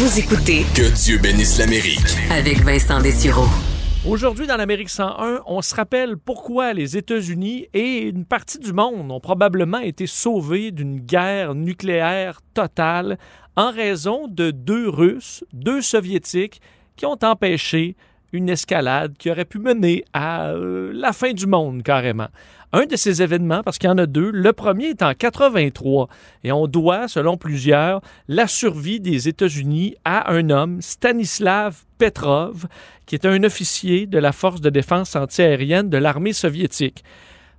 Vous écoutez Que Dieu bénisse l'Amérique. avec Vincent Dessureau. Aujourd'hui, dans l'Amérique 101, on se rappelle pourquoi les États-Unis et une partie du monde ont probablement été sauvés d'une guerre nucléaire totale en raison de deux Russes, deux Soviétiques qui ont empêché une escalade qui aurait pu mener à euh, la fin du monde carrément. Un de ces événements, parce qu'il y en a deux, le premier est en 83 et on doit, selon plusieurs, la survie des États-Unis à un homme, Stanislav Petrov, qui était un officier de la force de défense antiaérienne de l'armée soviétique.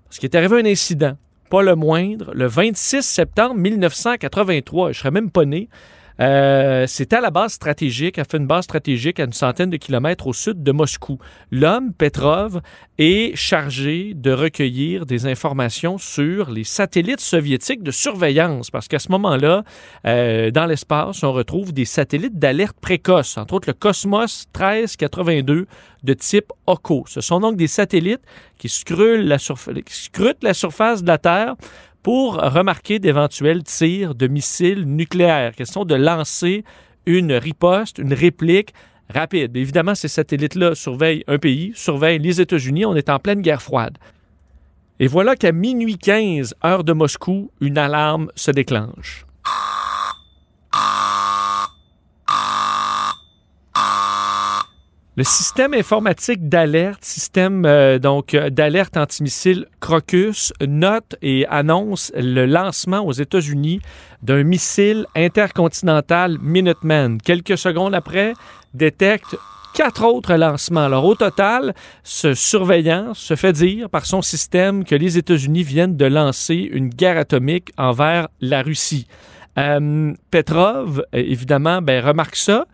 Parce qu'il est arrivé un incident, pas le moindre, le 26 septembre 1983, je serais même pas né. Euh, C'était à la base stratégique, a fait une base stratégique à une centaine de kilomètres au sud de Moscou. L'homme, Petrov, est chargé de recueillir des informations sur les satellites soviétiques de surveillance, parce qu'à ce moment-là, euh, dans l'espace, on retrouve des satellites d'alerte précoce, entre autres le Cosmos 1382 de type OCO. Ce sont donc des satellites qui scrutent la surface de la Terre pour remarquer d'éventuels tirs de missiles nucléaires. Question de lancer une riposte, une réplique rapide. Évidemment, ces satellites-là surveillent un pays, surveillent les États-Unis. On est en pleine guerre froide. Et voilà qu'à minuit 15, heure de Moscou, une alarme se déclenche. Le système informatique d'alerte, système euh, donc euh, d'alerte antimissile Crocus, note et annonce le lancement aux États-Unis d'un missile intercontinental Minuteman. Quelques secondes après, détecte quatre autres lancements. Alors au total, ce surveillant se fait dire par son système que les États-Unis viennent de lancer une guerre atomique envers la Russie. Euh, Petrov, évidemment, ben, remarque ça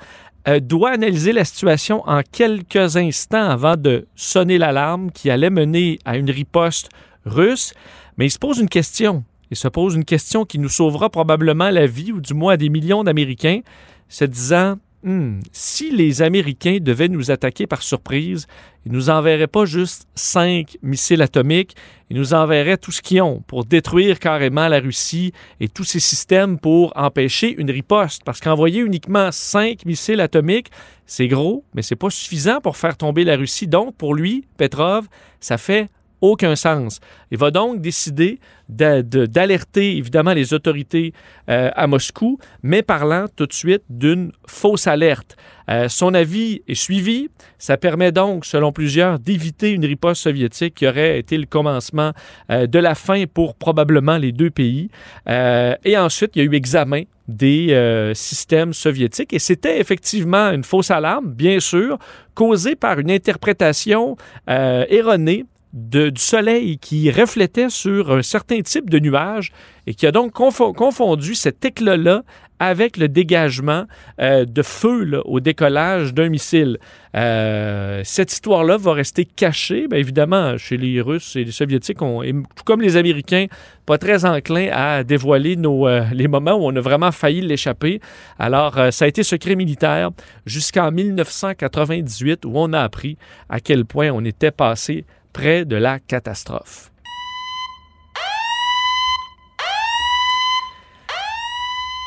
euh, doit analyser la situation en quelques instants avant de sonner l'alarme qui allait mener à une riposte russe. Mais il se pose une question. Il se pose une question qui nous sauvera probablement la vie, ou du moins des millions d'Américains, se disant Hmm, si les Américains devaient nous attaquer par surprise, ils nous enverraient pas juste cinq missiles atomiques, ils nous enverraient tout ce qu'ils ont pour détruire carrément la Russie et tous ces systèmes pour empêcher une riposte. Parce qu'envoyer uniquement cinq missiles atomiques, c'est gros, mais c'est pas suffisant pour faire tomber la Russie. Donc, pour lui, Petrov, ça fait aucun sens. Il va donc décider de- de- d'alerter évidemment les autorités euh, à Moscou, mais parlant tout de suite d'une fausse alerte. Euh, son avis est suivi. Ça permet donc, selon plusieurs, d'éviter une riposte soviétique qui aurait été le commencement euh, de la fin pour probablement les deux pays. Et ensuite, il y a eu examen des systèmes soviétiques et c'était effectivement une fausse alarme, bien sûr, causée par une interprétation erronée du soleil qui reflétait sur un certain type de nuage et qui a donc confo- confondu cet éclat-là avec le dégagement euh, de feu au décollage d'un missile. Euh, cette histoire-là va rester cachée, bien évidemment, chez les Russes et les Soviétiques, tout comme les Américains, pas très enclins à dévoiler euh, les moments où on a vraiment failli l'échapper. Alors, ça a été secret militaire jusqu'en 1998 où on a appris à quel point on était passé près de la catastrophe.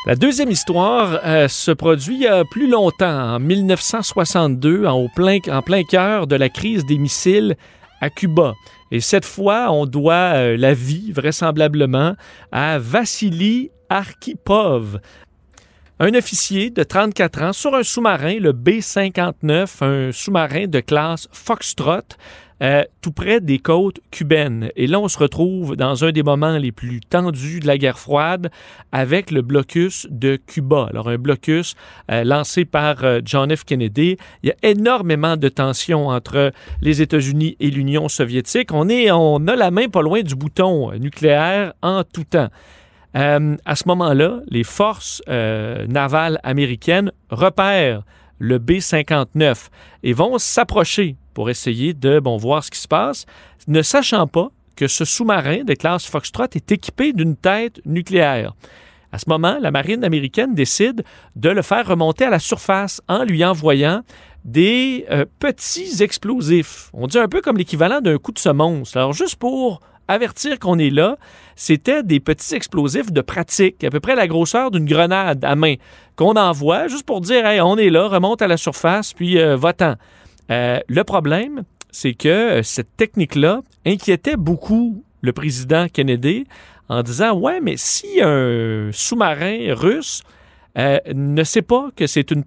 La deuxième histoire euh, se produit a plus longtemps, en 1962, en, au plein, en plein cœur de la crise des missiles à Cuba. Et cette fois, on doit euh, la vie, vraisemblablement, à Vassili Arkhipov, un officier de 34 ans sur un sous-marin, le B-59, un sous-marin de classe Foxtrot, euh, tout près des côtes cubaines. Et là, on se retrouve dans un des moments les plus tendus de la guerre froide avec le blocus de Cuba. Alors, un blocus euh, lancé par euh, John F. Kennedy. Il y a énormément de tensions entre les États-Unis et l'Union soviétique. On, est, on a la main pas loin du bouton nucléaire en tout temps. À ce moment-là, les forces navales américaines repèrent le B-59 et vont s'approcher pour essayer de bon, voir ce qui se passe, ne sachant pas que ce sous-marin de classe Foxtrot est équipé d'une tête nucléaire. À ce moment, la marine américaine décide de le faire remonter à la surface en lui envoyant des euh, petits explosifs. On dit un peu comme l'équivalent d'un coup de semonce. Alors, juste pour avertir qu'on est là, c'était des petits explosifs de pratique, à peu près la grosseur d'une grenade à main, qu'on envoie juste pour dire, hey, on est là, remonte à la surface, puis euh, va-t'en. Euh, le problème, c'est que euh, cette technique-là inquiétait beaucoup le président Kennedy en disant, ouais, mais si un sous-marin russe ne sait pas que c'est une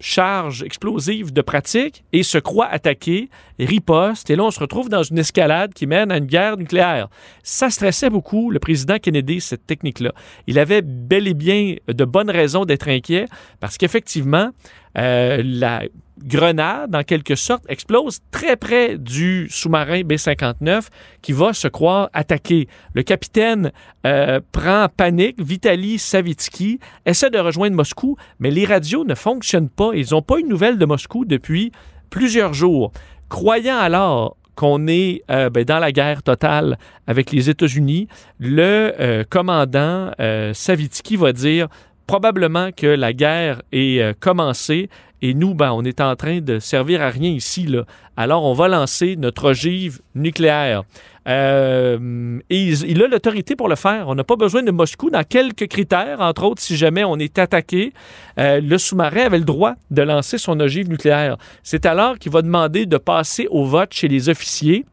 charge explosive de pratique et se croit attaqué, riposte, et là on se retrouve dans une escalade qui mène à une guerre nucléaire. Ça stressait beaucoup le président Kennedy, cette technique-là. Il avait bel et bien de bonnes raisons d'être inquiet parce qu'effectivement, euh, la grenade, en quelque sorte, explose très près du sous-marin B-59 qui va se croire attaqué. Le capitaine euh, prend panique. Vitali Savitsky essaie de rejoindre Moscou, mais les radios ne fonctionnent pas. Ils n'ont pas eu de nouvelles de Moscou depuis plusieurs jours. Croyant alors qu'on est euh, ben, dans la guerre totale avec les États-Unis, le commandant Savitsky va dire probablement que la guerre est euh, commencée et nous, ben, on est en train de servir à rien ici. Là. Alors, on va lancer notre ogive nucléaire. Euh, et il, a l'autorité pour le faire. On n'a pas besoin de Moscou dans quelques critères, entre autres, si jamais on est attaqué. Euh, le sous-marin avait le droit de lancer son ogive nucléaire. C'est alors qu'il va demander de passer au vote chez les officiers.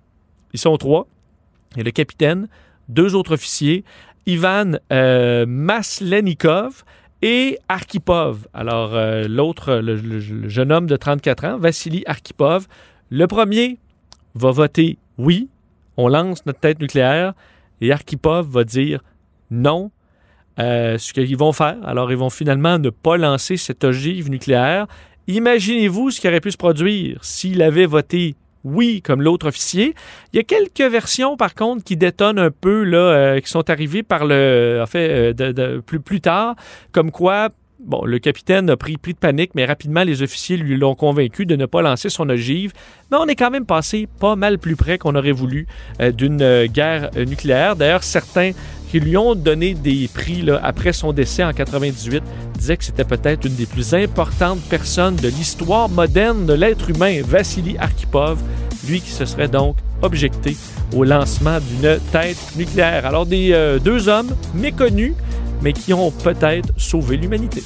Ils sont trois. Il y a le capitaine, deux autres officiers, Ivan Maslenikov et Arkhipov. Alors, euh, l'autre, le, jeune homme de 34 ans, Vassili Arkhipov, le premier va voter oui, on lance notre tête nucléaire, et Arkhipov va dire non. Euh, ce qu'ils vont faire, alors ils vont finalement ne pas lancer cette ogive nucléaire. Imaginez-vous ce qui aurait pu se produire s'il avait voté oui, comme l'autre officier. Il y a quelques versions, par contre, qui détonnent un peu, euh, qui sont arrivées par le, fait, euh, plus tard, comme quoi Bon, le capitaine a pris, pris de panique, mais rapidement, les officiers lui l'ont convaincu de ne pas lancer son ogive. Mais on est quand même passé pas mal plus près qu'on aurait voulu euh, d'une guerre nucléaire. D'ailleurs, certains qui lui ont donné des prix après son décès en 98 disaient que c'était peut-être une des plus importantes personnes de l'histoire moderne de l'être humain, Vassili Arkhipov, lui qui se serait donc objecté au lancement d'une tête nucléaire. Alors des euh, deux hommes méconnus mais qui ont peut-être sauvé l'humanité.